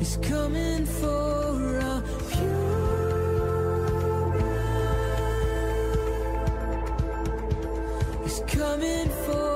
is coming for a coming for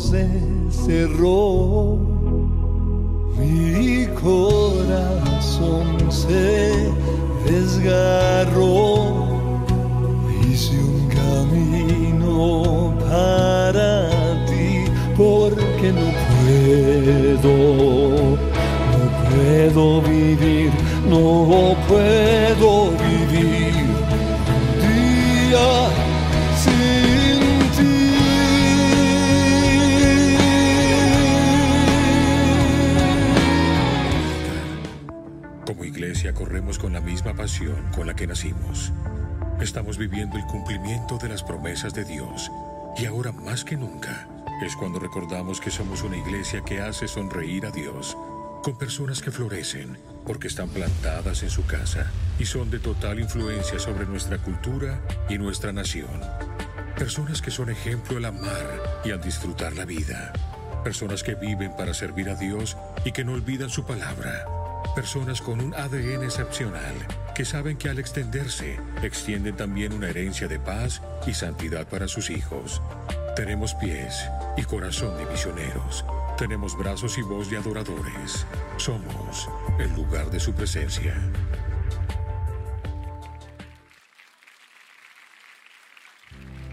se cerró, mi corazón se desgarró, hice un camino para ti, porque no puedo, no puedo vivir, no puedo pasión con la que nacimos. Estamos viviendo el cumplimiento de las promesas de Dios y ahora más que nunca es cuando recordamos que somos una iglesia que hace sonreír a Dios con personas que florecen porque están plantadas en su casa y son de total influencia sobre nuestra cultura y nuestra nación. Personas que son ejemplo al amar y al disfrutar la vida. Personas que viven para servir a Dios y que no olvidan su palabra. Personas con un ADN excepcional que saben que al extenderse extienden también una herencia de paz y santidad para sus hijos. Tenemos pies y corazón de misioneros. Tenemos brazos y voz de adoradores. Somos el lugar de su presencia.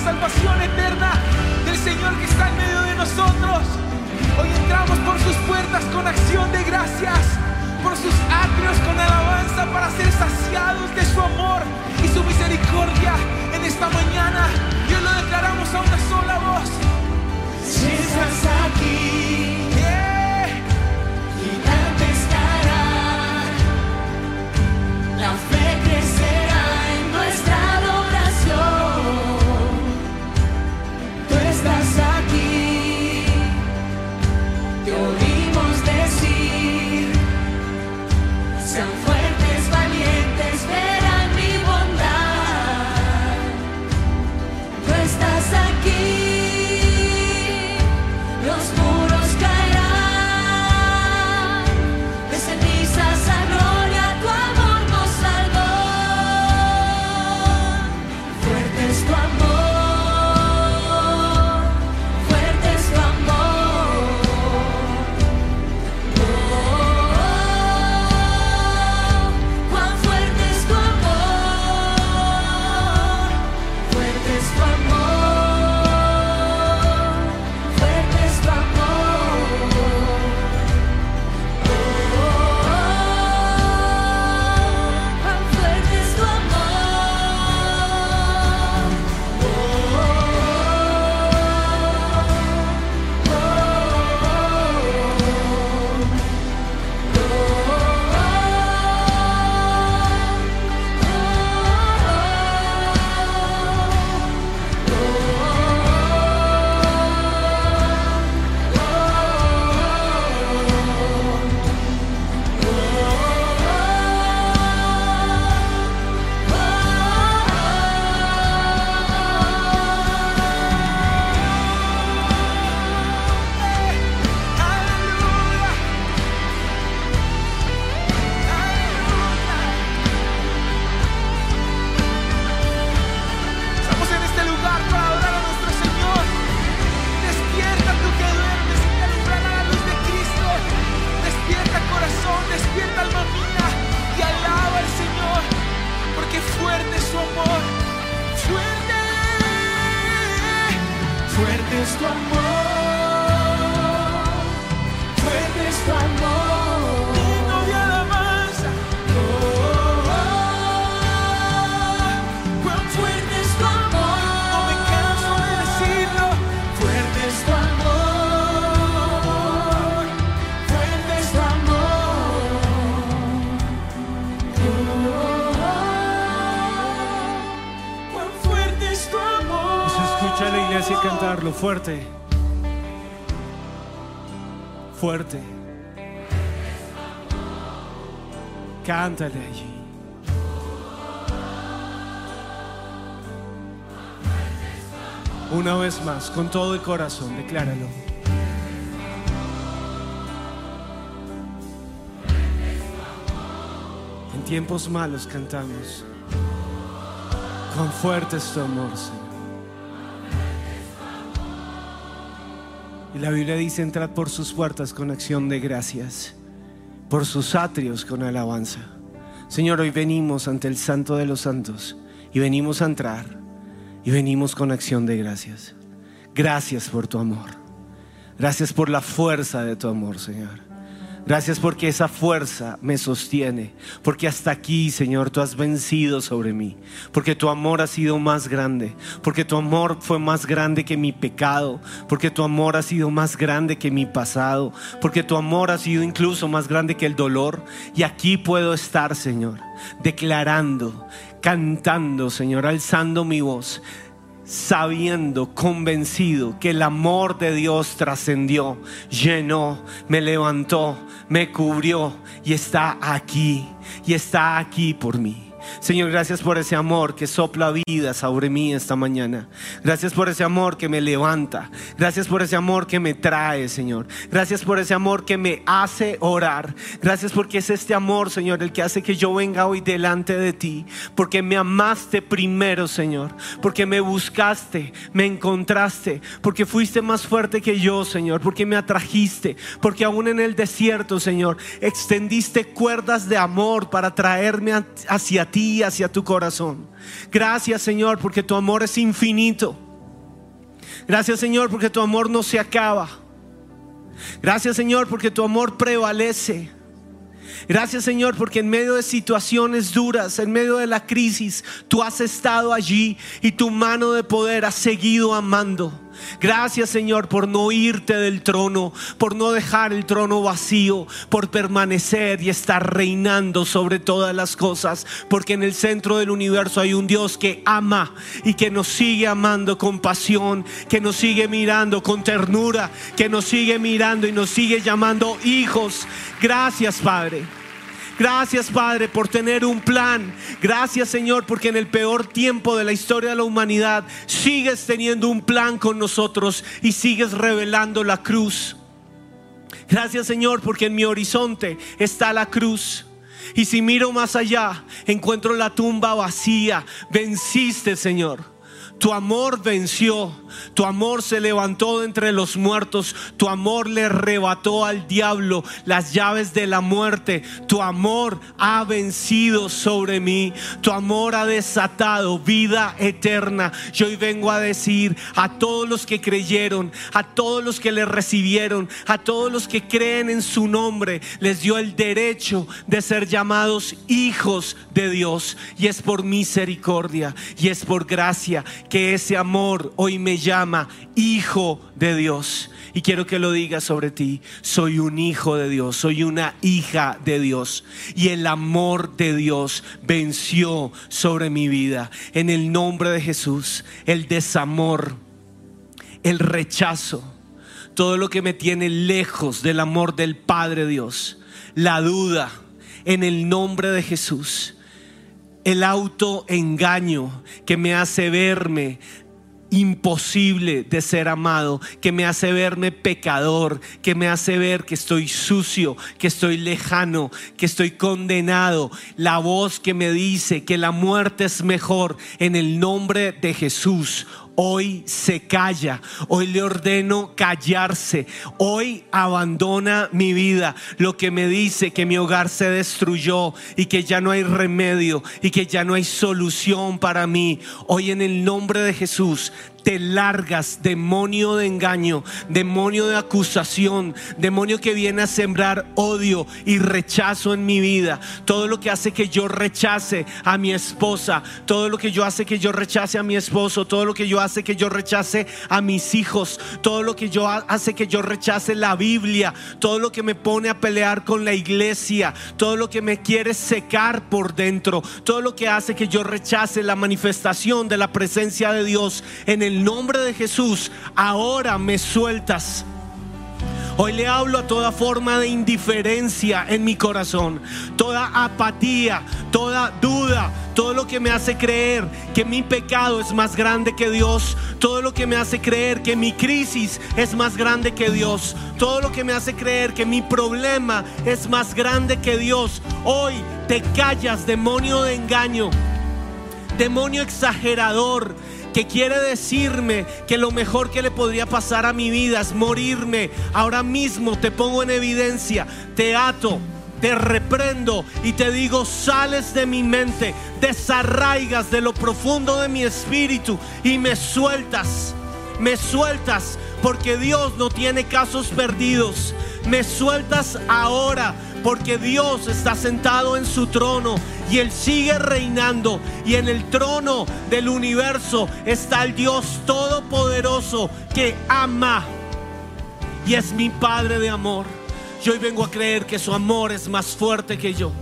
Salvación eterna del Señor que está en medio de nosotros. Hoy entramos por sus puertas con acción de gracias, por sus atrios con alabanza para ser saciados de su amor y su misericordia en esta mañana. Hoy lo declaramos a una sola voz. Si estás aquí, just one. Cantarlo fuerte. Fuerte. Cántale allí. Una vez más, con todo el corazón, decláralo. En tiempos malos cantamos. Con fuerte es tu amor, Señor. La Biblia dice, entrad por sus puertas con acción de gracias, por sus atrios con alabanza. Señor, hoy venimos ante el Santo de los Santos y venimos a entrar y venimos con acción de gracias. Gracias por tu amor. Gracias por la fuerza de tu amor, Señor. Gracias porque esa fuerza me sostiene. Porque hasta aquí, Señor, tú has vencido sobre mí. Porque tu amor ha sido más grande. Porque tu amor fue más grande que mi pecado. Porque tu amor ha sido más grande que mi pasado. Porque tu amor ha sido incluso más grande que el dolor. Y aquí puedo estar, Señor, declarando, cantando, Señor, alzando mi voz sabiendo, convencido que el amor de Dios trascendió, llenó, me levantó, me cubrió y está aquí, y está aquí por mí. Señor, gracias por ese amor que sopla vida sobre mí esta mañana. Gracias por ese amor que me levanta. Gracias por ese amor que me trae, Señor. Gracias por ese amor que me hace orar. Gracias porque es este amor, Señor, el que hace que yo venga hoy delante de ti. Porque me amaste primero, Señor. Porque me buscaste, me encontraste. Porque fuiste más fuerte que yo, Señor. Porque me atrajiste. Porque aún en el desierto, Señor, extendiste cuerdas de amor para traerme hacia ti, hacia tu corazón. Gracias, Señor, porque tu amor es infinito. Gracias, Señor, porque tu amor no se acaba. Gracias, Señor, porque tu amor prevalece. Gracias Señor porque en medio de situaciones duras, en medio de la crisis, tú has estado allí y tu mano de poder ha seguido amando. Gracias Señor por no irte del trono, por no dejar el trono vacío, por permanecer y estar reinando sobre todas las cosas, porque en el centro del universo hay un Dios que ama y que nos sigue amando con pasión, que nos sigue mirando con ternura, que nos sigue mirando y nos sigue llamando hijos. Gracias Padre. Gracias Padre por tener un plan. Gracias Señor porque en el peor tiempo de la historia de la humanidad sigues teniendo un plan con nosotros y sigues revelando la cruz. Gracias Señor porque en mi horizonte está la cruz. Y si miro más allá, encuentro la tumba vacía. Venciste Señor. Tu amor venció, tu amor se levantó de entre los muertos, tu amor le arrebató al diablo las llaves de la muerte, tu amor ha vencido sobre mí, tu amor ha desatado vida eterna. Yo hoy vengo a decir a todos los que creyeron, a todos los que le recibieron, a todos los que creen en su nombre, les dio el derecho de ser llamados hijos de Dios. Y es por misericordia y es por gracia que ese amor hoy me llama hijo de Dios. Y quiero que lo digas sobre ti. Soy un hijo de Dios, soy una hija de Dios. Y el amor de Dios venció sobre mi vida. En el nombre de Jesús, el desamor, el rechazo, todo lo que me tiene lejos del amor del Padre Dios, la duda, en el nombre de Jesús el autoengaño que me hace verme imposible de ser amado, que me hace verme pecador, que me hace ver que estoy sucio, que estoy lejano, que estoy condenado. La voz que me dice que la muerte es mejor en el nombre de Jesús. Hoy se calla, hoy le ordeno callarse, hoy abandona mi vida, lo que me dice que mi hogar se destruyó y que ya no hay remedio y que ya no hay solución para mí. Hoy en el nombre de Jesús te largas, demonio de engaño, demonio de acusación, demonio que viene a sembrar odio y rechazo en mi vida. Todo lo que hace que yo rechace a mi esposa, todo lo que yo hace que yo rechace a mi esposo, todo lo que yo hace que yo rechace a mis hijos, todo lo que yo ha- hace que yo rechace la Biblia, todo lo que me pone a pelear con la iglesia, todo lo que me quiere secar por dentro, todo lo que hace que yo rechace la manifestación de la presencia de Dios. En el nombre de Jesús, ahora me sueltas. Hoy le hablo a toda forma de indiferencia en mi corazón, toda apatía, toda duda, todo lo que me hace creer que mi pecado es más grande que Dios, todo lo que me hace creer que mi crisis es más grande que Dios, todo lo que me hace creer que mi problema es más grande que Dios. Hoy te callas, demonio de engaño demonio exagerador que quiere decirme que lo mejor que le podría pasar a mi vida es morirme. Ahora mismo te pongo en evidencia, te ato, te reprendo y te digo, sales de mi mente, desarraigas de lo profundo de mi espíritu y me sueltas. Me sueltas porque Dios no tiene casos perdidos. Me sueltas ahora porque Dios está sentado en su trono y Él sigue reinando. Y en el trono del universo está el Dios todopoderoso que ama y es mi Padre de amor. Yo hoy vengo a creer que su amor es más fuerte que yo.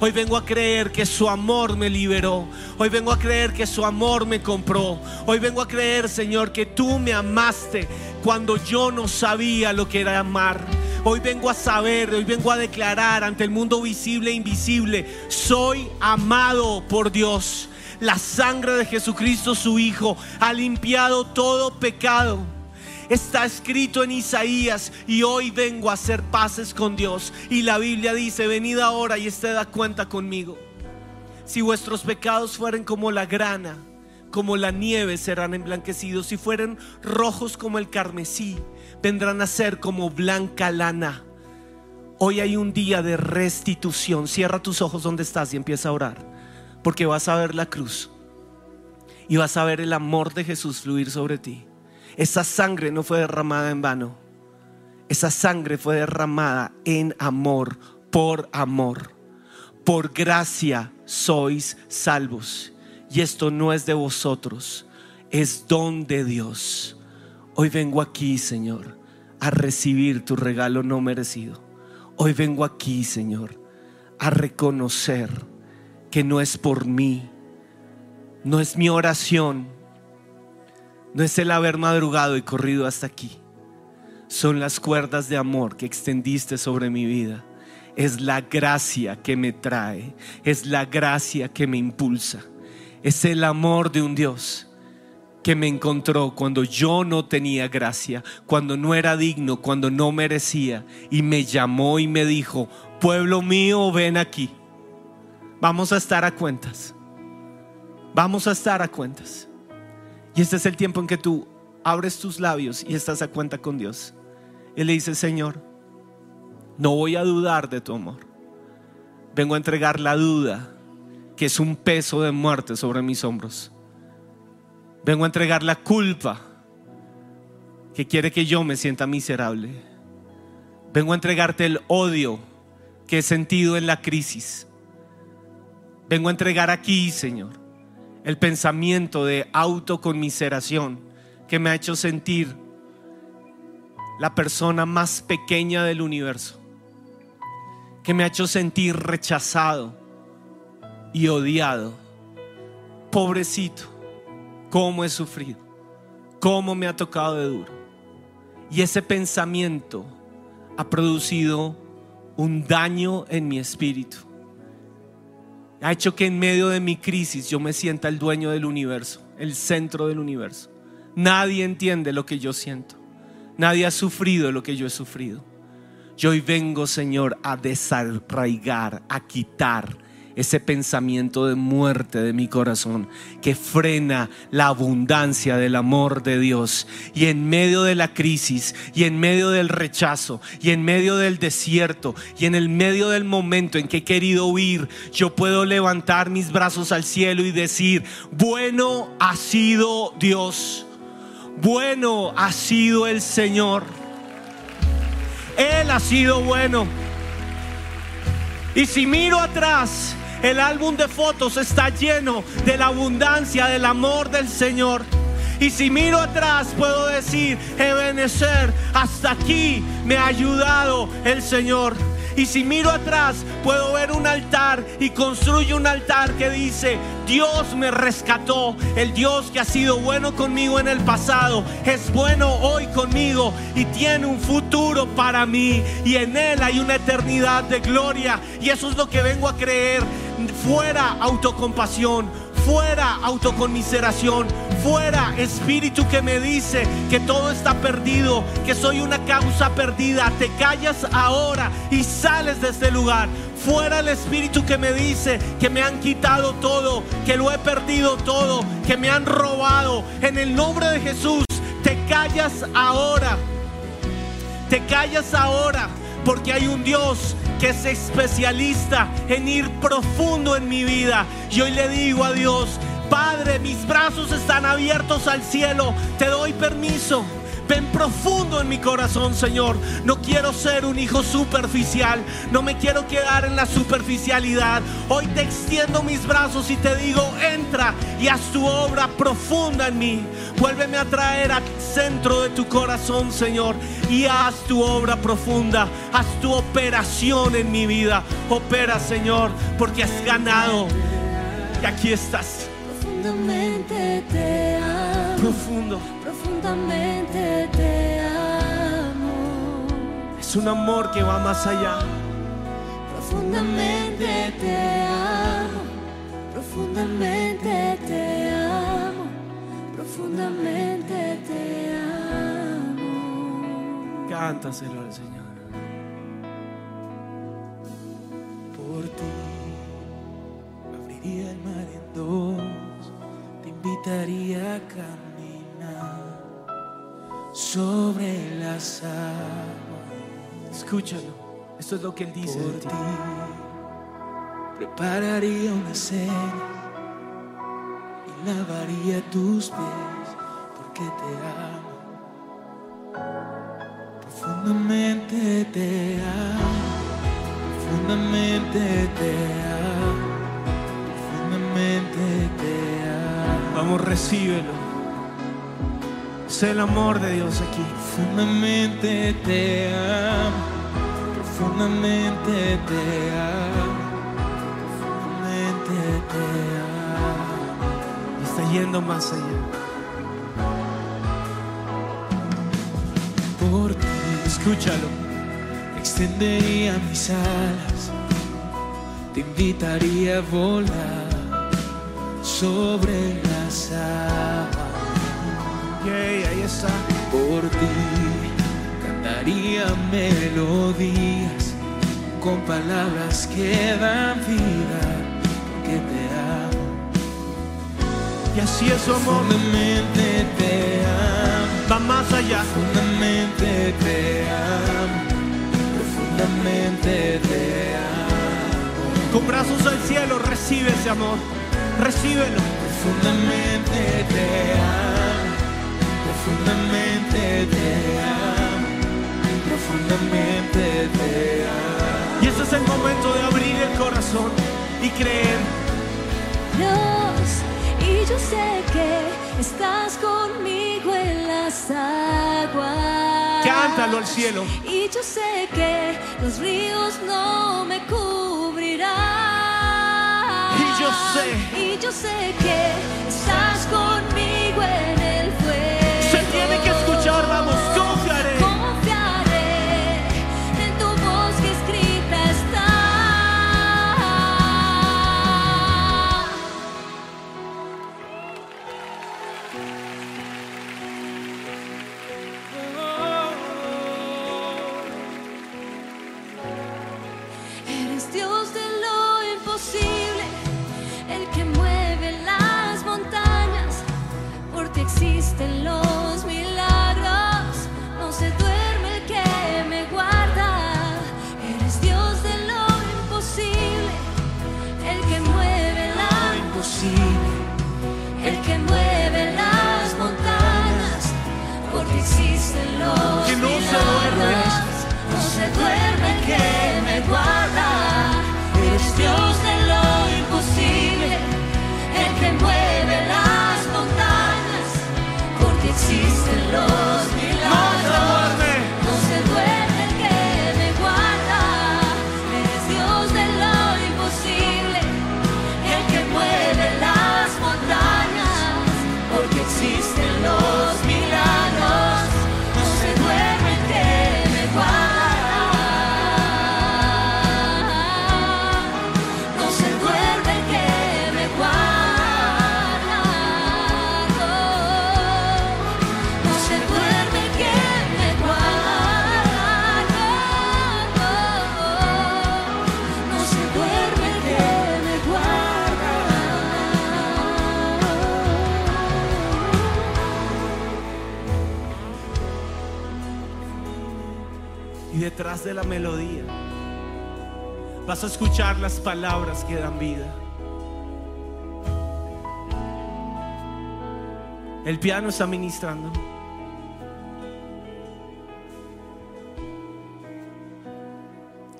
Hoy vengo a creer que su amor me liberó. Hoy vengo a creer que su amor me compró. Hoy vengo a creer, Señor, que tú me amaste cuando yo no sabía lo que era amar. Hoy vengo a saber, hoy vengo a declarar ante el mundo visible e invisible, soy amado por Dios. La sangre de Jesucristo, su Hijo, ha limpiado todo pecado. Está escrito en Isaías y hoy vengo a hacer paces con Dios. Y la Biblia dice, venid ahora y ested a cuenta conmigo. Si vuestros pecados fueren como la grana, como la nieve serán emblanquecidos. Si fueren rojos como el carmesí, vendrán a ser como blanca lana. Hoy hay un día de restitución. Cierra tus ojos donde estás y empieza a orar. Porque vas a ver la cruz. Y vas a ver el amor de Jesús fluir sobre ti. Esa sangre no fue derramada en vano. Esa sangre fue derramada en amor, por amor. Por gracia sois salvos. Y esto no es de vosotros, es don de Dios. Hoy vengo aquí, Señor, a recibir tu regalo no merecido. Hoy vengo aquí, Señor, a reconocer que no es por mí, no es mi oración, no es el haber madrugado y corrido hasta aquí. Son las cuerdas de amor que extendiste sobre mi vida. Es la gracia que me trae, es la gracia que me impulsa. Es el amor de un Dios que me encontró cuando yo no tenía gracia, cuando no era digno, cuando no merecía, y me llamó y me dijo, pueblo mío, ven aquí. Vamos a estar a cuentas. Vamos a estar a cuentas. Y este es el tiempo en que tú abres tus labios y estás a cuenta con Dios. Y le dices, Señor, no voy a dudar de tu amor. Vengo a entregar la duda, que es un peso de muerte sobre mis hombros. Vengo a entregar la culpa, que quiere que yo me sienta miserable. Vengo a entregarte el odio que he sentido en la crisis. Vengo a entregar aquí, Señor, el pensamiento de autoconmiseración que me ha hecho sentir la persona más pequeña del universo, que me ha hecho sentir rechazado y odiado. Pobrecito, cómo he sufrido, cómo me ha tocado de duro. Y ese pensamiento ha producido un daño en mi espíritu. Ha hecho que en medio de mi crisis yo me sienta el dueño del universo, el centro del universo. Nadie entiende lo que yo siento. Nadie ha sufrido lo que yo he sufrido. Yo hoy vengo, Señor, a desarraigar, a quitar ese pensamiento de muerte de mi corazón que frena la abundancia del amor de Dios. Y en medio de la crisis, y en medio del rechazo, y en medio del desierto, y en el medio del momento en que he querido huir, yo puedo levantar mis brazos al cielo y decir, bueno ha sido Dios, bueno ha sido el Señor. Él ha sido bueno. Y si miro atrás, el álbum de fotos está lleno de la abundancia del amor del Señor. Y si miro atrás, puedo decir, Ebenezer, hasta aquí me ha ayudado el Señor. Y si miro atrás, puedo ver un altar y construyo un altar que dice, Dios me rescató, el Dios que ha sido bueno conmigo en el pasado, es bueno hoy conmigo y tiene un futuro para mí. Y en Él hay una eternidad de gloria. Y eso es lo que vengo a creer. Fuera autocompasión, fuera autoconmiseración, fuera espíritu que me dice que todo está perdido, que soy una causa perdida. Te callas ahora y sales de este lugar. Fuera el espíritu que me dice que me han quitado todo, que lo he perdido todo, que me han robado. En el nombre de Jesús, te callas ahora. Te callas ahora porque hay un Dios que es especialista en ir profundo en mi vida. Y hoy le digo a Dios, Padre, mis brazos están abiertos al cielo, te doy permiso. Ven profundo en mi corazón, Señor. No quiero ser un hijo superficial. No me quiero quedar en la superficialidad. Hoy te extiendo mis brazos y te digo, entra y haz tu obra profunda en mí. Vuélveme a traer al centro de tu corazón, Señor. Y haz tu obra profunda. Haz tu operación en mi vida. Opera, Señor, porque has ganado. Y aquí estás. Profundamente te amo. Profundo. Profundamente Es un amor que va más allá. Profundamente te amo. Profundamente te amo. Profundamente te amo. Cántaselo al Señor. Por ti abriría el mar en dos, te invitaría a caminar sobre las aguas. Escúchalo. Esto es lo que Él dice Por ti. ti prepararía una cena y lavaría tus pies porque te amo. Profundamente te amo, profundamente te amo, profundamente te amo. Vamos, recíbelo. Es el amor de Dios aquí. Profundamente te amo, profundamente te amo, profundamente te amo. Y está yendo más allá. Por ti Escúchalo. extendería mis alas, te invitaría a volar sobre las aguas. Por ti cantaría melodías con palabras que dan vida, porque te amo. Y así es amor. Profundamente te amo, Va más allá. profundamente te amo, profundamente te amo, Con brazos al cielo, recibe ese amor. Recíbelo. profundamente te amo, profundamente te amo, profundamente te amo. Y este es el momento de abrir el corazón y creer. Dios, y yo sé que estás conmigo en las aguas. Cántalo al cielo. Y yo sé que los ríos no me cubrirán. Y yo sé. Y yo sé que estás conmigo en vas a escuchar las palabras que dan vida. El piano está ministrando.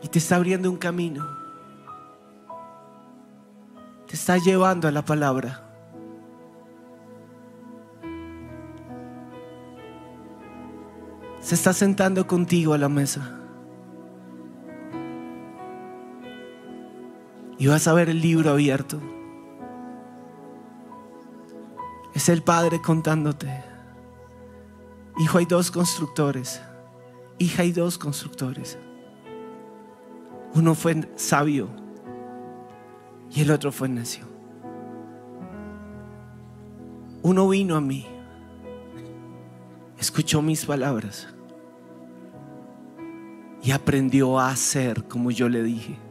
Y te está abriendo un camino. Te está llevando a la palabra. Se está sentando contigo a la mesa. Y vas a ver el libro abierto. Es el Padre contándote. Hijo, hay dos constructores. Hija, hay dos constructores. Uno fue sabio y el otro fue necio. Uno vino a mí, escuchó mis palabras y aprendió a hacer como yo le dije.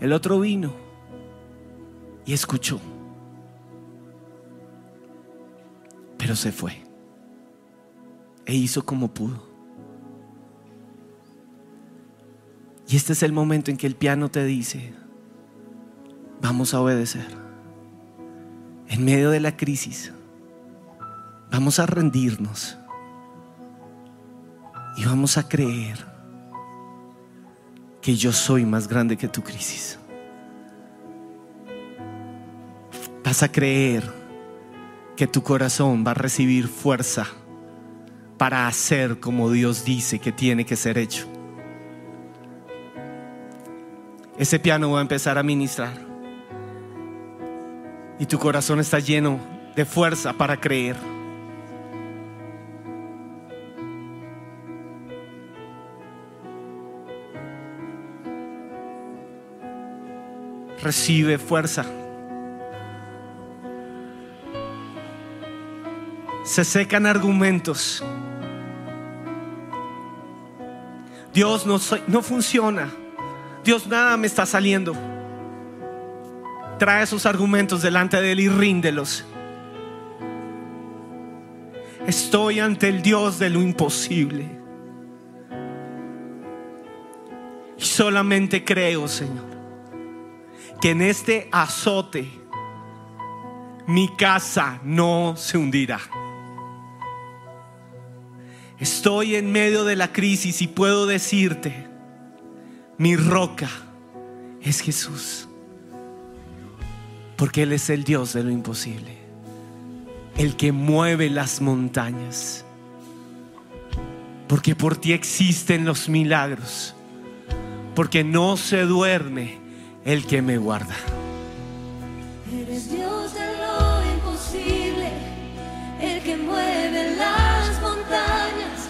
El otro vino y escuchó, pero se fue e hizo como pudo. Y este es el momento en que el piano te dice, vamos a obedecer. En medio de la crisis, vamos a rendirnos y vamos a creer que yo soy más grande que tu crisis. Vas a creer que tu corazón va a recibir fuerza para hacer como Dios dice que tiene que ser hecho. Ese piano va a empezar a ministrar. Y tu corazón está lleno de fuerza para creer. Recibe fuerza. Se secan argumentos. Dios no, no funciona. Dios nada me está saliendo. Trae esos argumentos delante de Él y ríndelos. Estoy ante el Dios de lo imposible. Y solamente creo, Señor, que en este azote mi casa no se hundirá. Estoy en medio de la crisis y puedo decirte, mi roca es Jesús. Porque Él es el Dios de lo imposible. El que mueve las montañas. Porque por ti existen los milagros. Porque no se duerme el que me guarda. Eres Dios de lo imposible, el que mueve las montañas,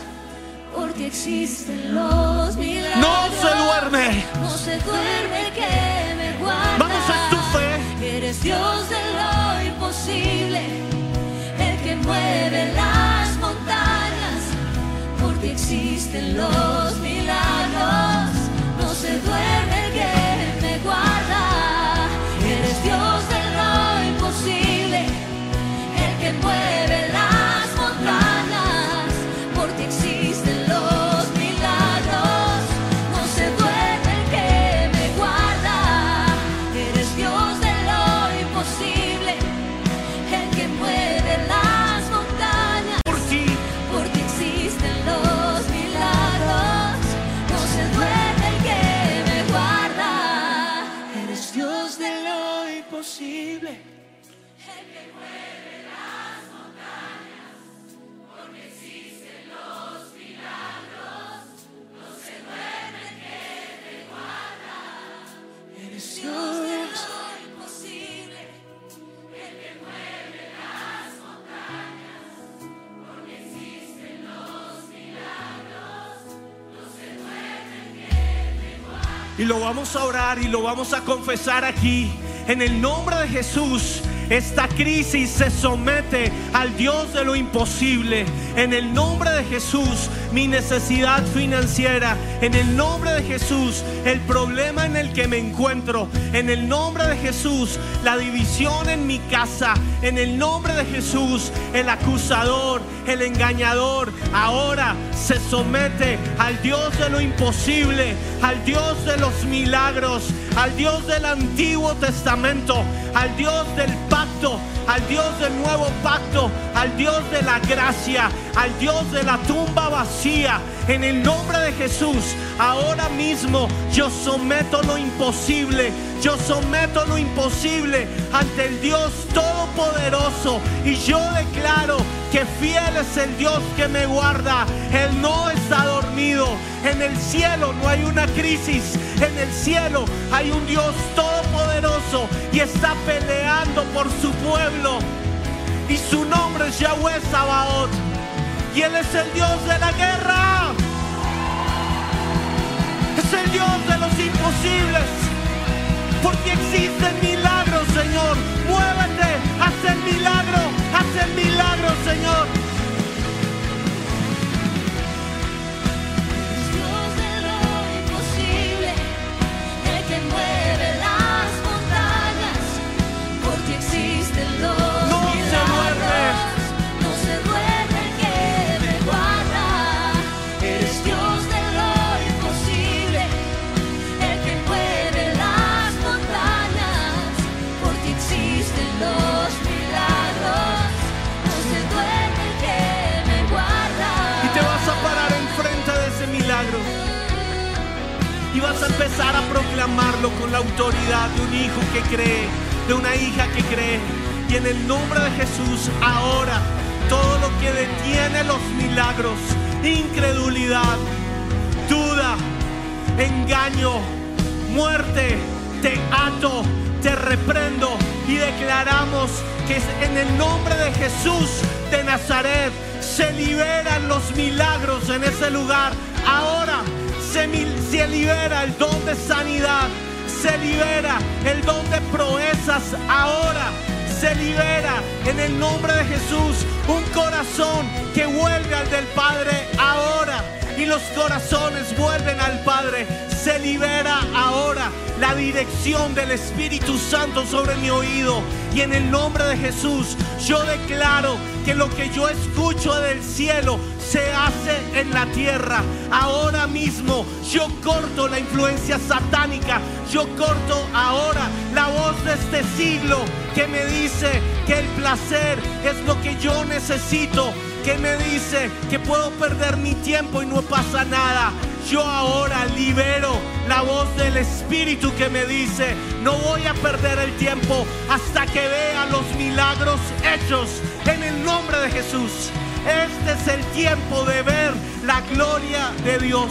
porque existen los milagros. No se duerme. No se duerme el que me guarda. Vamos, es tu fe. Eres Dios de lo imposible, el que mueve las montañas, porque existen los milagros. Y lo vamos a orar y lo vamos a confesar aquí. En el nombre de Jesús, esta crisis se somete al Dios de lo imposible. En el nombre de Jesús, mi necesidad financiera. En el nombre de Jesús, el problema en el que me encuentro. En el nombre de Jesús, la división en mi casa. En el nombre de Jesús, el acusador, el engañador, ahora se somete al Dios de lo imposible, al Dios de los milagros, al Dios del Antiguo Testamento, al Dios del pacto, al Dios del nuevo pacto, al Dios de la gracia, al Dios de la tumba vacía. En el nombre de Jesús, ahora mismo yo someto lo imposible, yo someto lo imposible ante el Dios Todopoderoso y yo declaro que fiel es el Dios que me guarda. Él no está dormido. En el cielo no hay una crisis. En el cielo hay un Dios todopoderoso y está peleando por su pueblo. Y su nombre es Yahweh Sabaoth. Y Él es el Dios de la guerra. Es el Dios de los imposibles. Porque existen milagros, Señor. Muévete, haz el milagro, haz el milagro, Señor. Empezar a proclamarlo con la autoridad de un hijo que cree, de una hija que cree. Y en el nombre de Jesús, ahora, todo lo que detiene los milagros, incredulidad, duda, engaño, muerte, te ato, te reprendo y declaramos que en el nombre de Jesús de Nazaret se liberan los milagros en ese lugar. Ahora se, libera el don de sanidad, se libera el don de proezas. Ahora se libera en el nombre de Jesús un corazón que vuelve al del Padre ahora y los corazones vuelven al Padre. Se libera ahora la dirección del Espíritu Santo sobre mi oído. Y en el nombre de Jesús yo declaro que lo que yo escucho del cielo se hace en la tierra. Ahora mismo yo corto la influencia satánica. Yo corto ahora la voz de este siglo que me dice que el placer es lo que yo necesito que me dice que puedo perder mi tiempo y no pasa nada. Yo ahora libero la voz del Espíritu que me dice, no voy a perder el tiempo hasta que vea los milagros hechos en el nombre de Jesús. Este es el tiempo de ver la gloria de Dios.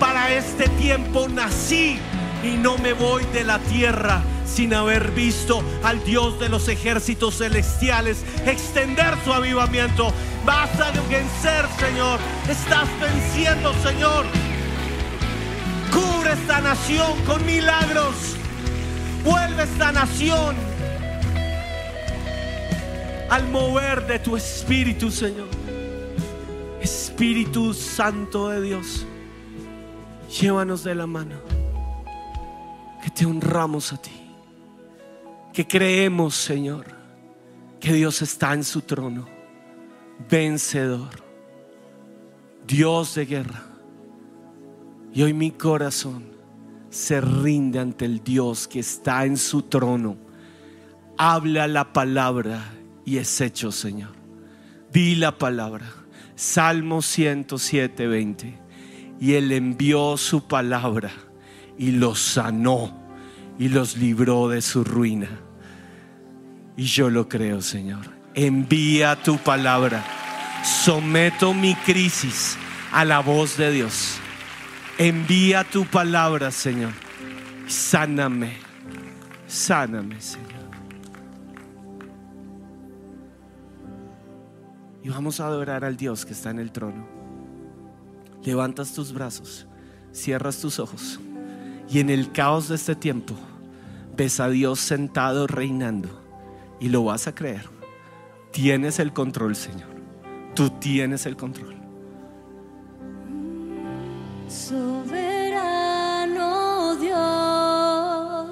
Para este tiempo nací y no me voy de la tierra sin haber visto al Dios de los ejércitos celestiales extender su avivamiento. Vas a vencer, Señor. Estás venciendo, Señor. Esta nación con milagros. Vuelve esta nación al mover de tu espíritu, Señor. Espíritu Santo de Dios, llévanos de la mano. Que te honramos a ti. Que creemos, Señor, que Dios está en su trono. Vencedor. Dios de guerra. Y hoy mi corazón se rinde ante el Dios que está en su trono. Habla la palabra y es hecho, Señor. Di la palabra. Salmo 107, 20. Y Él envió su palabra y los sanó y los libró de su ruina. Y yo lo creo, Señor. Envía tu palabra. Someto mi crisis a la voz de Dios. Envía tu palabra, Señor. Sáname. Sáname, Señor. Y vamos a adorar al Dios que está en el trono. Levantas tus brazos, cierras tus ojos y en el caos de este tiempo ves a Dios sentado reinando y lo vas a creer. Tienes el control, Señor. Tú tienes el control soberano Dios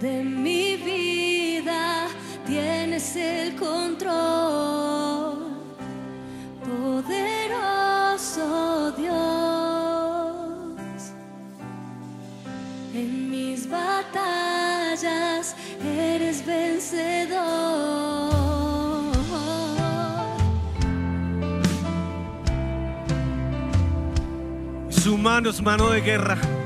de mi vida tienes el control. Su mano es mano de guerra.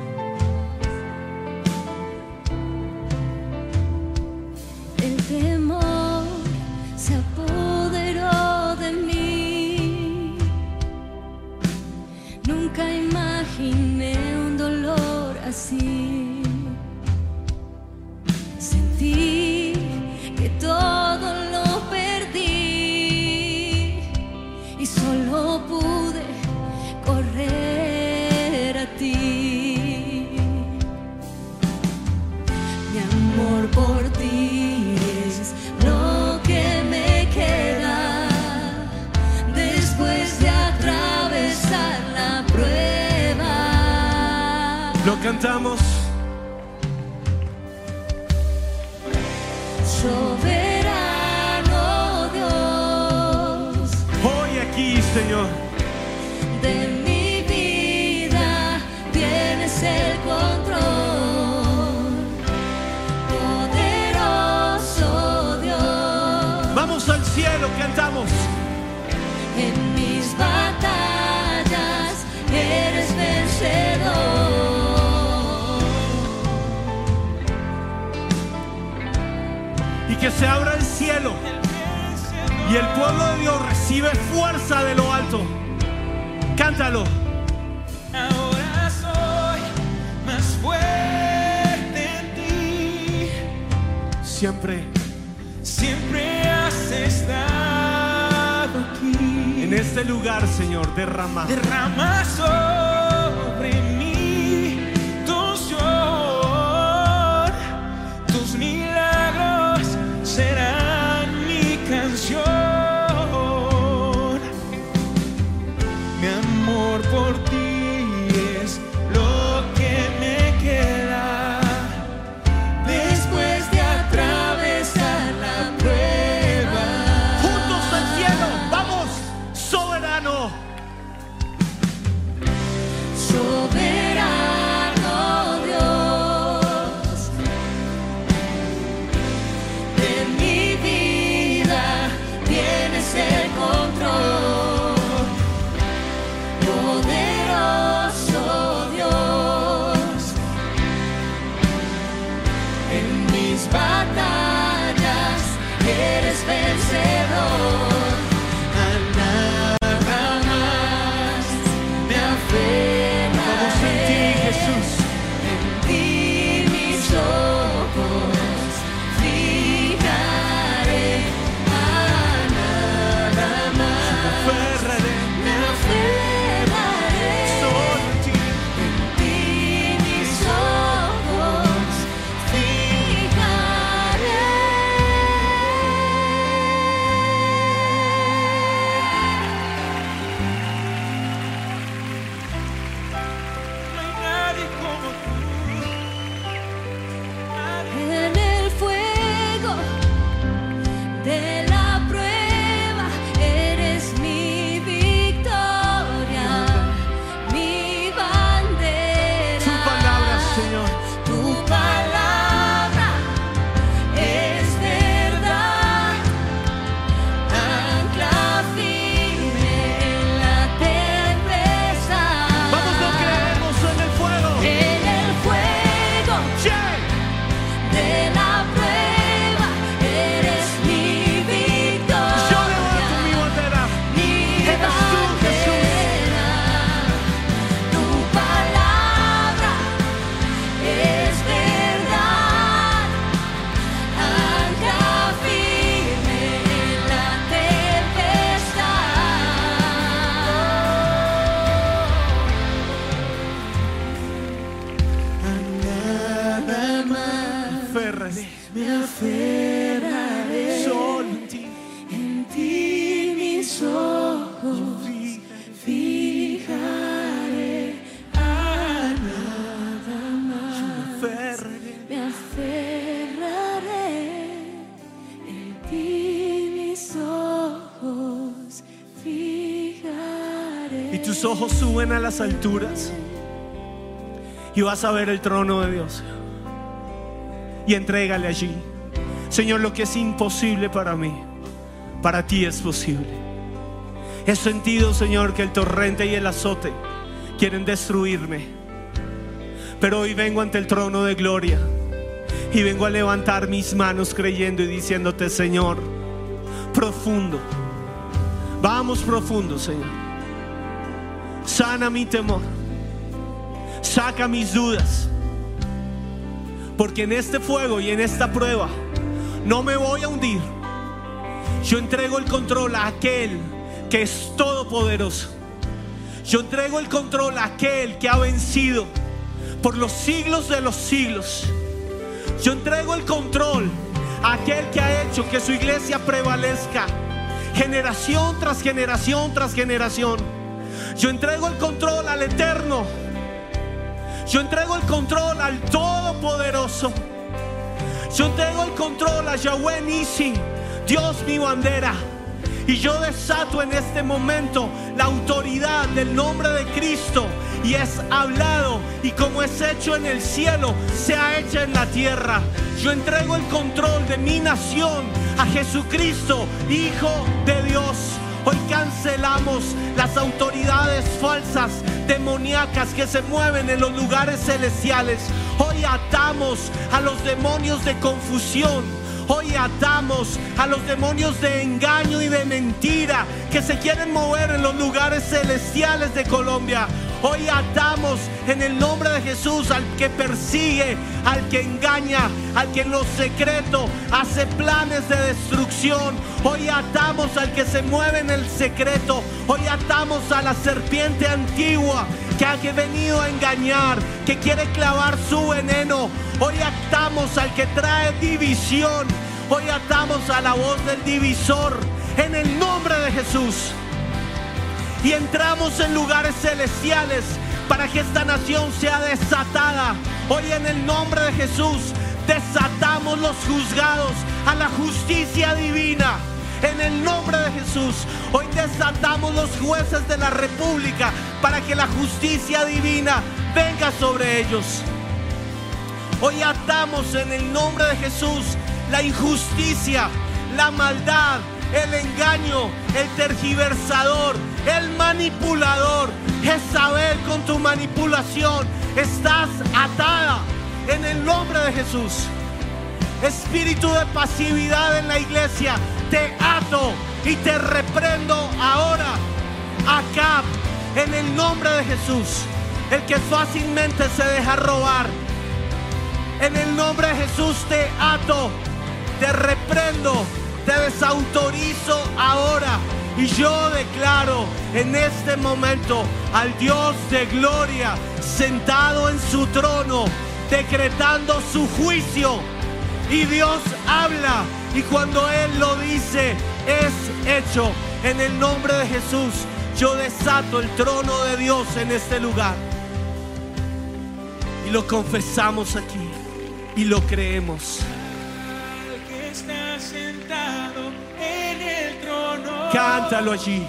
cantamos. se abra el cielo y el pueblo de Dios recibe fuerza de lo alto. Cántalo. Ahora soy más fuerte en ti. Siempre, siempre has estado aquí. En este lugar, Señor, derrama. Derrama soy. Alturas y vas a ver el trono de Dios. Y entrégale allí. Señor, lo que es imposible para mí, para ti es posible. He sentido, Señor, que el torrente y el azote quieren destruirme. Pero hoy vengo ante el trono de gloria y vengo a levantar mis manos creyendo y diciéndote, Señor, profundo. Vamos profundo, Señor. Sana mi temor. Saca mis dudas. Porque en este fuego y en esta prueba no me voy a hundir. Yo entrego el control a aquel que es todopoderoso. Yo entrego el control a aquel que ha vencido por los siglos de los siglos. Yo entrego el control a aquel que ha hecho que su iglesia prevalezca generación tras generación tras generación. Yo entrego el control al eterno. Yo entrego el control al todopoderoso. Yo entrego el control a Yahweh Nisi, Dios mi bandera. Y yo desato en este momento la autoridad del nombre de Cristo. Y es hablado y como es hecho en el cielo, se ha hecho en la tierra. Yo entrego el control de mi nación a Jesucristo, Hijo de Dios. Hoy cancelamos las autoridades falsas, demoníacas que se mueven en los lugares celestiales. Hoy atamos a los demonios de confusión. Hoy atamos a los demonios de engaño y de mentira que se quieren mover en los lugares celestiales de Colombia. Hoy atamos en el nombre de Jesús al que persigue, al que engaña, al que en lo secreto hace planes de destrucción. Hoy atamos al que se mueve en el secreto. Hoy atamos a la serpiente antigua que ha venido a engañar, que quiere clavar su veneno. Hoy atamos al que trae división. Hoy atamos a la voz del divisor en el nombre de Jesús y entramos en lugares celestiales para que esta nación sea desatada. Hoy en el nombre de Jesús desatamos los juzgados a la justicia divina. En el nombre de Jesús, hoy desatamos los jueces de la República para que la justicia divina venga sobre ellos. Hoy atamos en el nombre de Jesús la injusticia, la maldad, el engaño, el tergiversador, el manipulador. Jezabel con tu manipulación estás atada en el nombre de Jesús. Espíritu de pasividad en la iglesia, te ato y te reprendo ahora. Acá, en el nombre de Jesús, el que fácilmente se deja robar. En el nombre de Jesús te ato, te reprendo, te desautorizo ahora. Y yo declaro en este momento al Dios de gloria sentado en su trono, decretando su juicio. Y Dios habla y cuando Él lo dice, es hecho. En el nombre de Jesús, yo desato el trono de Dios en este lugar. Y lo confesamos aquí y lo creemos. Cántalo allí.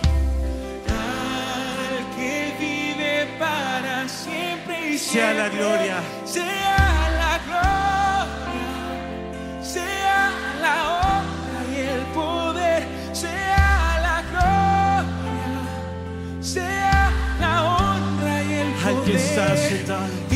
Al que vive para siempre y Sea la gloria. Sea la gloria. Sea la honra y el poder. Sea la gloria. Sea la honra y el poder. Al que está sentado.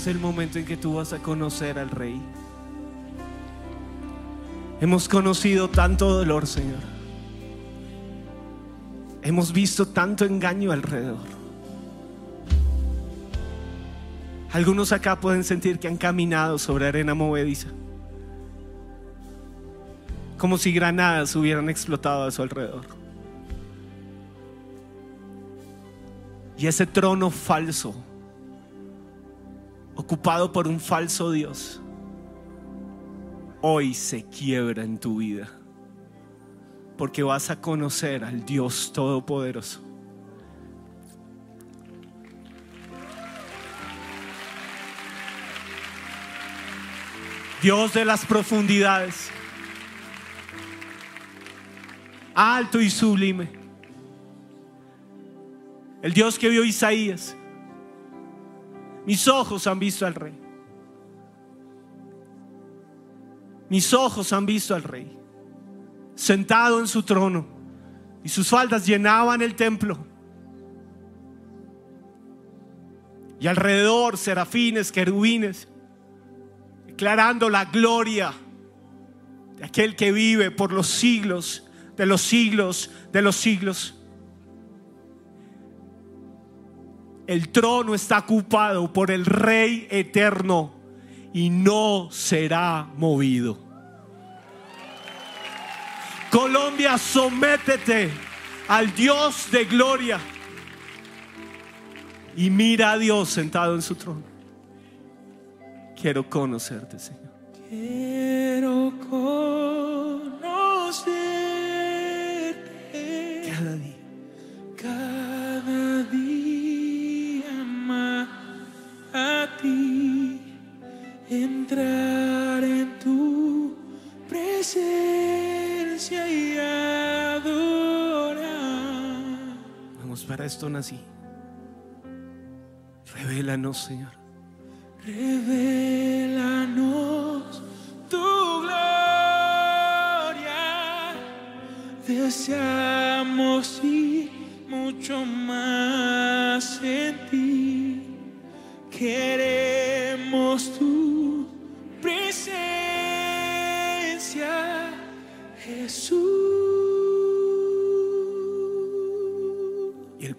Es el momento en que tú vas a conocer al Rey. Hemos conocido tanto dolor, Señor. Hemos visto tanto engaño alrededor. Algunos acá pueden sentir que han caminado sobre arena movediza. Como si granadas hubieran explotado a su alrededor. Y ese trono falso ocupado por un falso Dios, hoy se quiebra en tu vida. Porque vas a conocer al Dios Todopoderoso. Dios de las profundidades, alto y sublime. El Dios que vio Isaías. Mis ojos han visto al rey. Mis ojos han visto al rey. Sentado en su trono. Y sus faldas llenaban el templo. Y alrededor serafines, querubines. Declarando la gloria de aquel que vive por los siglos, de los siglos, de los siglos. El trono está ocupado por el Rey eterno y no será movido. Colombia, sométete al Dios de gloria y mira a Dios sentado en su trono. Quiero conocerte, Señor. Quiero conocerte Cada día. cada esto nací. Revélanos, Señor.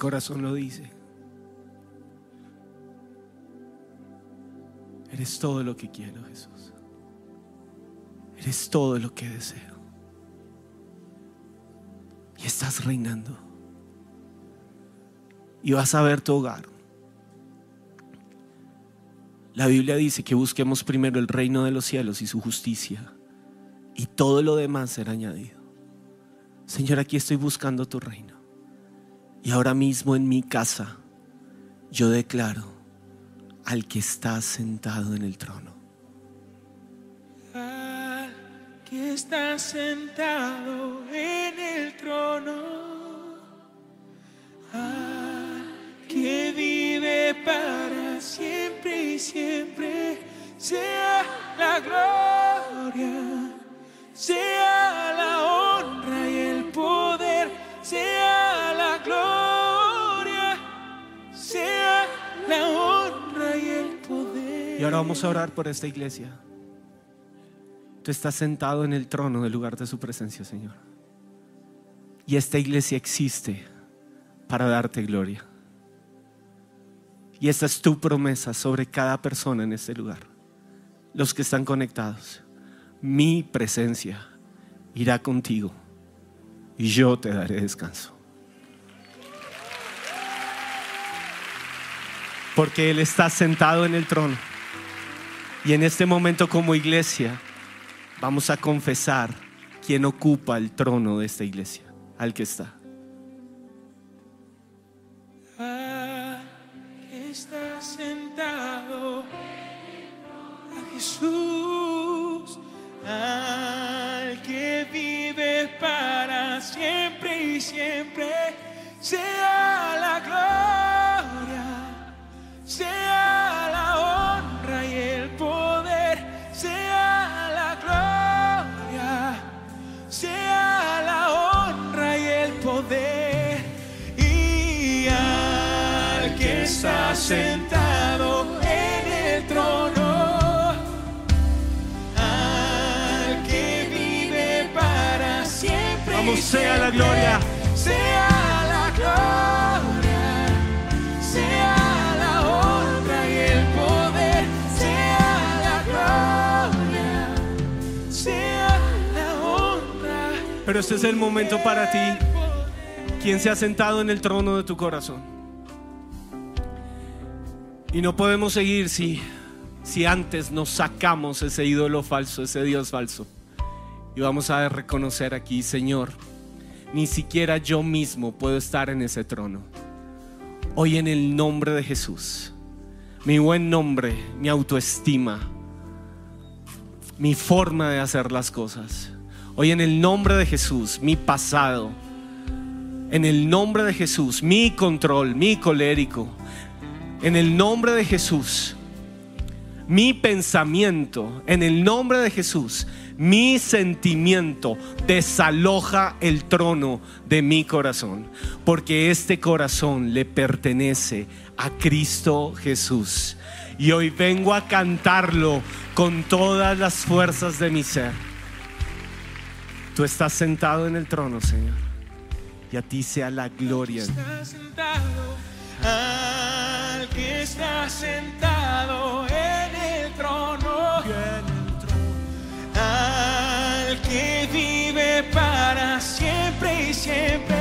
corazón lo dice. Eres todo lo que quiero, Jesús. Eres todo lo que deseo. Y estás reinando. Y vas a ver tu hogar. La Biblia dice que busquemos primero el reino de los cielos y su justicia. Y todo lo demás será añadido. Señor, aquí estoy buscando tu reino. Y ahora mismo en mi casa yo declaro al que está sentado en el trono. Al que está sentado en el trono, al que vive para siempre y siempre, sea la gloria, vamos a orar por esta iglesia. Tú estás sentado en el trono del lugar de su presencia, Señor. Y esta iglesia existe para darte gloria. Y esta es tu promesa sobre cada persona en este lugar. Los que están conectados. Mi presencia irá contigo y yo te daré descanso. Porque Él está sentado en el trono. Y en este momento como iglesia vamos a confesar quién ocupa el trono de esta iglesia, al que está. Es el momento para ti, quien se ha sentado en el trono de tu corazón. Y no podemos seguir si, si antes nos sacamos ese ídolo falso, ese Dios falso. Y vamos a reconocer aquí, Señor, ni siquiera yo mismo puedo estar en ese trono. Hoy en el nombre de Jesús, mi buen nombre, mi autoestima, mi forma de hacer las cosas. Hoy en el nombre de Jesús, mi pasado, en el nombre de Jesús, mi control, mi colérico, en el nombre de Jesús, mi pensamiento, en el nombre de Jesús, mi sentimiento desaloja el trono de mi corazón, porque este corazón le pertenece a Cristo Jesús. Y hoy vengo a cantarlo con todas las fuerzas de mi ser. Tú estás sentado en el trono, Señor, y a ti sea la gloria. está sentado, al que está sentado en el trono, al que vive para siempre y siempre,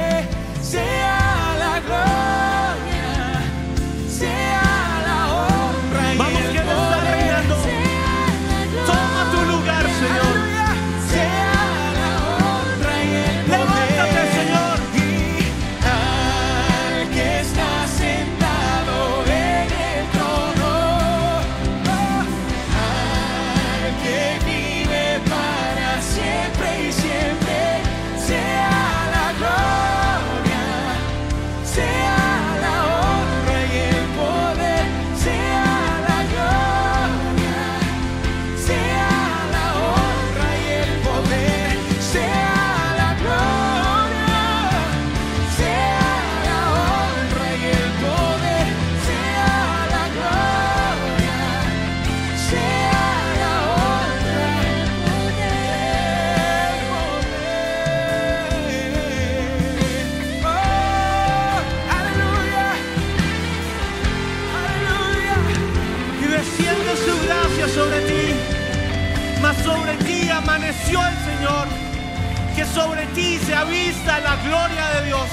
la gloria de Dios,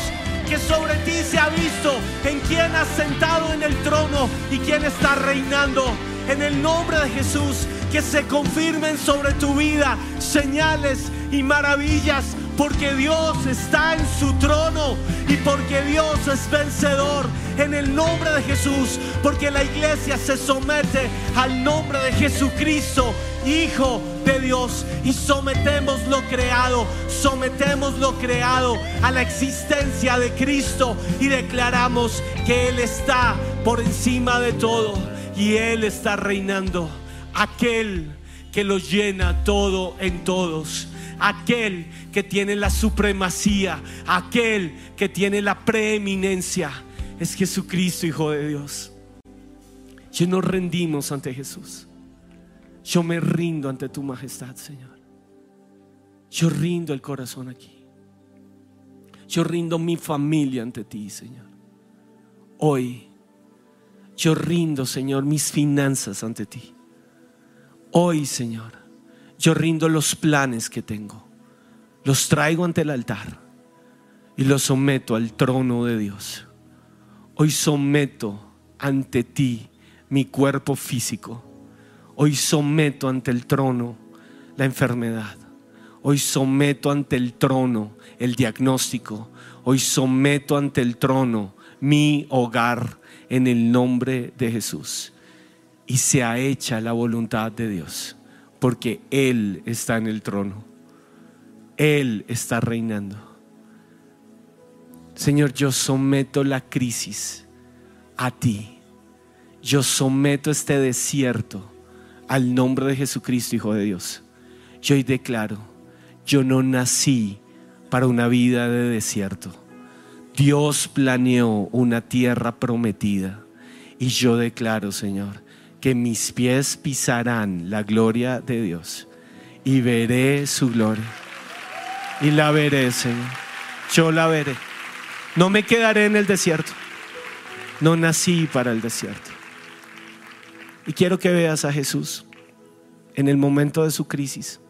que sobre ti se ha visto en quien has sentado en el trono y quien está reinando. En el nombre de Jesús, que se confirmen sobre tu vida señales y maravillas, porque Dios está en su trono y porque Dios es vencedor. En el nombre de Jesús, porque la iglesia se somete al nombre de Jesucristo, Hijo Dios, y sometemos lo creado, sometemos lo creado a la existencia de Cristo y declaramos que Él está por encima de todo y Él está reinando. Aquel que lo llena todo en todos. Aquel que tiene la supremacía. Aquel que tiene la preeminencia. Es Jesucristo, Hijo de Dios. Y nos rendimos ante Jesús. Yo me rindo ante tu majestad, Señor. Yo rindo el corazón aquí. Yo rindo mi familia ante ti, Señor. Hoy yo rindo, Señor, mis finanzas ante ti. Hoy, Señor, yo rindo los planes que tengo. Los traigo ante el altar y los someto al trono de Dios. Hoy someto ante ti mi cuerpo físico. Hoy someto ante el trono la enfermedad. Hoy someto ante el trono el diagnóstico. Hoy someto ante el trono mi hogar en el nombre de Jesús. Y se ha hecha la voluntad de Dios, porque Él está en el trono. Él está reinando. Señor, yo someto la crisis a ti. Yo someto este desierto al nombre de Jesucristo, Hijo de Dios. Yo hoy declaro, yo no nací para una vida de desierto. Dios planeó una tierra prometida. Y yo declaro, Señor, que mis pies pisarán la gloria de Dios y veré su gloria. Y la veré, Señor. Yo la veré. No me quedaré en el desierto. No nací para el desierto. Y quiero que veas a Jesús en el momento de su crisis.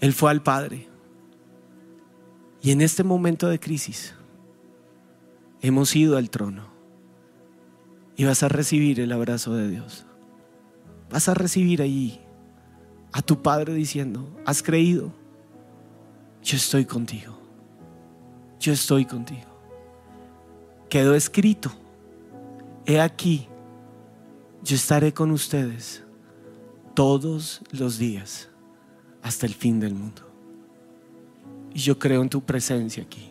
Él fue al Padre. Y en este momento de crisis hemos ido al trono y vas a recibir el abrazo de Dios. Vas a recibir allí a tu Padre diciendo, has creído, yo estoy contigo, yo estoy contigo. Quedó escrito, he aquí, yo estaré con ustedes todos los días hasta el fin del mundo. Y yo creo en tu presencia aquí.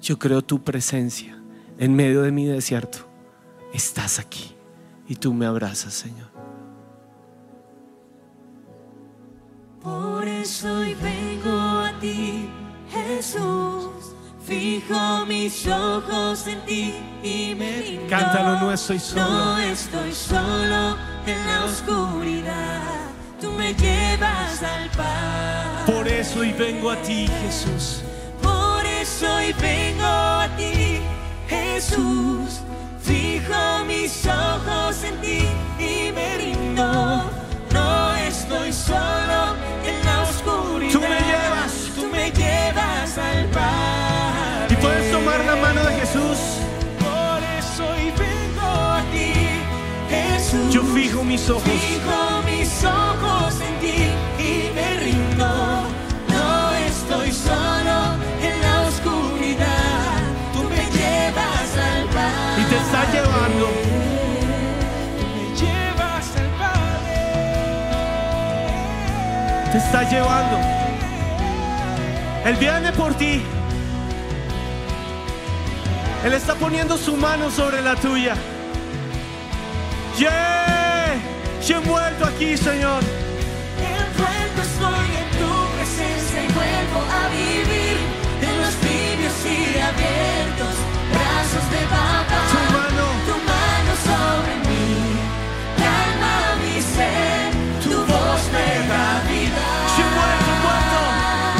Yo creo tu presencia en medio de mi desierto. Estás aquí y tú me abrazas, Señor. Por eso vengo a ti, Jesús. Fijo mis ojos en ti y me rindo. Cántalo, no estoy solo. No estoy solo en la oscuridad. Tú me llevas al paz. Por eso hoy vengo a ti, Jesús. Por eso hoy vengo a ti, Jesús. Fijo mis ojos en ti mis ojos. Fijo mis ojos en ti y me rindo. No estoy solo en la oscuridad. Tú me llevas al Padre. Y te está llevando. Me llevas al Padre. Te está llevando. Él viene por ti. Él está poniendo su mano sobre la tuya. Yeah. Yo envuelto aquí, Señor. Envuelto estoy en tu presencia y vuelvo a vivir en los tibios y abiertos brazos de papá. Tu mano. Tu mano sobre mí, calma mi ser, tu voz me da vida. Yo envuelto, envuelto,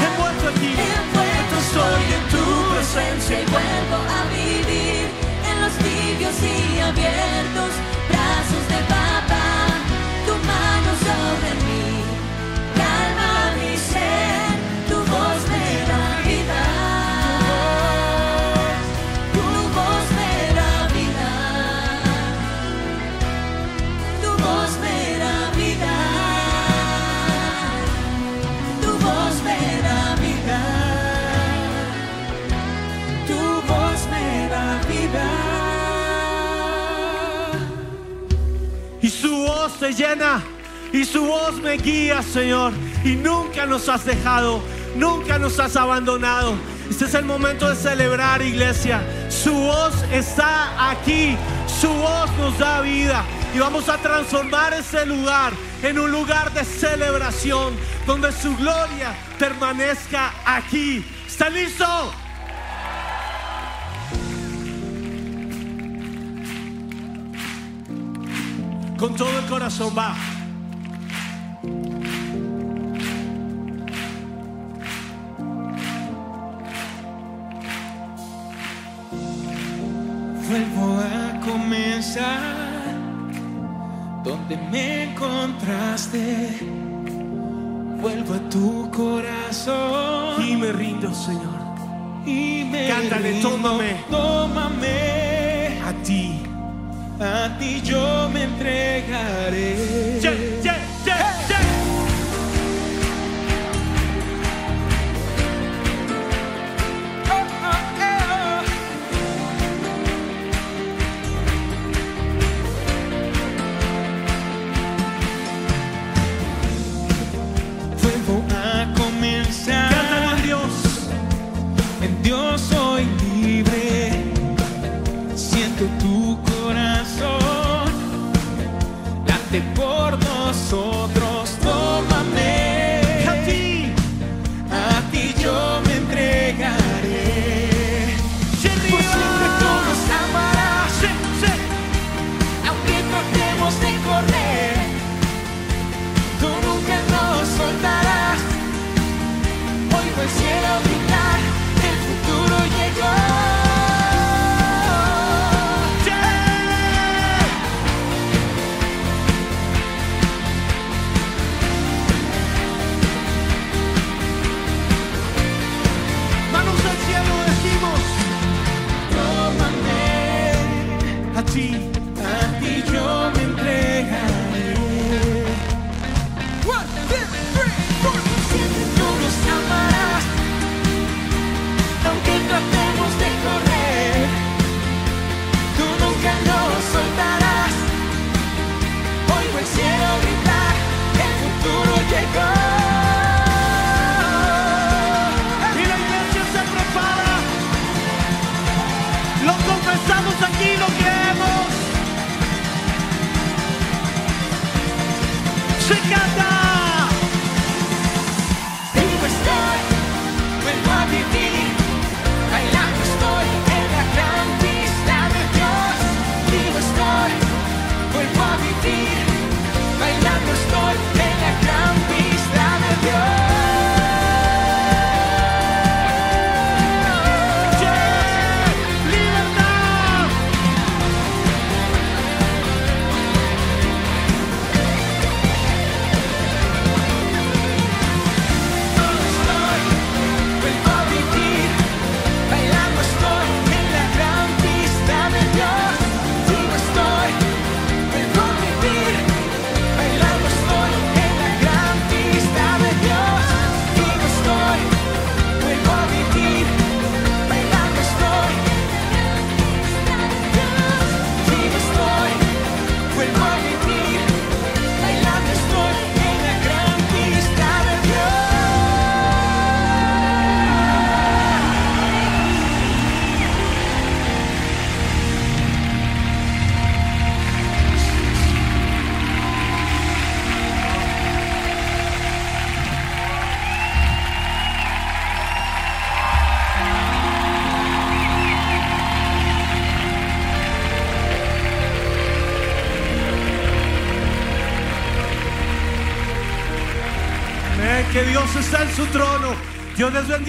envuelto aquí. Envuelto estoy en tu presencia y vuelvo a vivir en los tibios y abiertos se llena y su voz me guía, Señor. Y nunca nos has dejado, nunca nos has abandonado. Este es el momento de celebrar, iglesia. Su voz está aquí, su voz nos da vida. Y vamos a transformar ese lugar en un lugar de celebración, donde su gloria permanezca aquí. ¿Está listo? Con todo el corazón va. Vuelvo a comenzar donde me encontraste. Vuelvo a tu corazón. Y me rindo, Señor. Y me Cántale, rindo, tómame. Tómame a ti yo me entregaré. see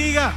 bendiga.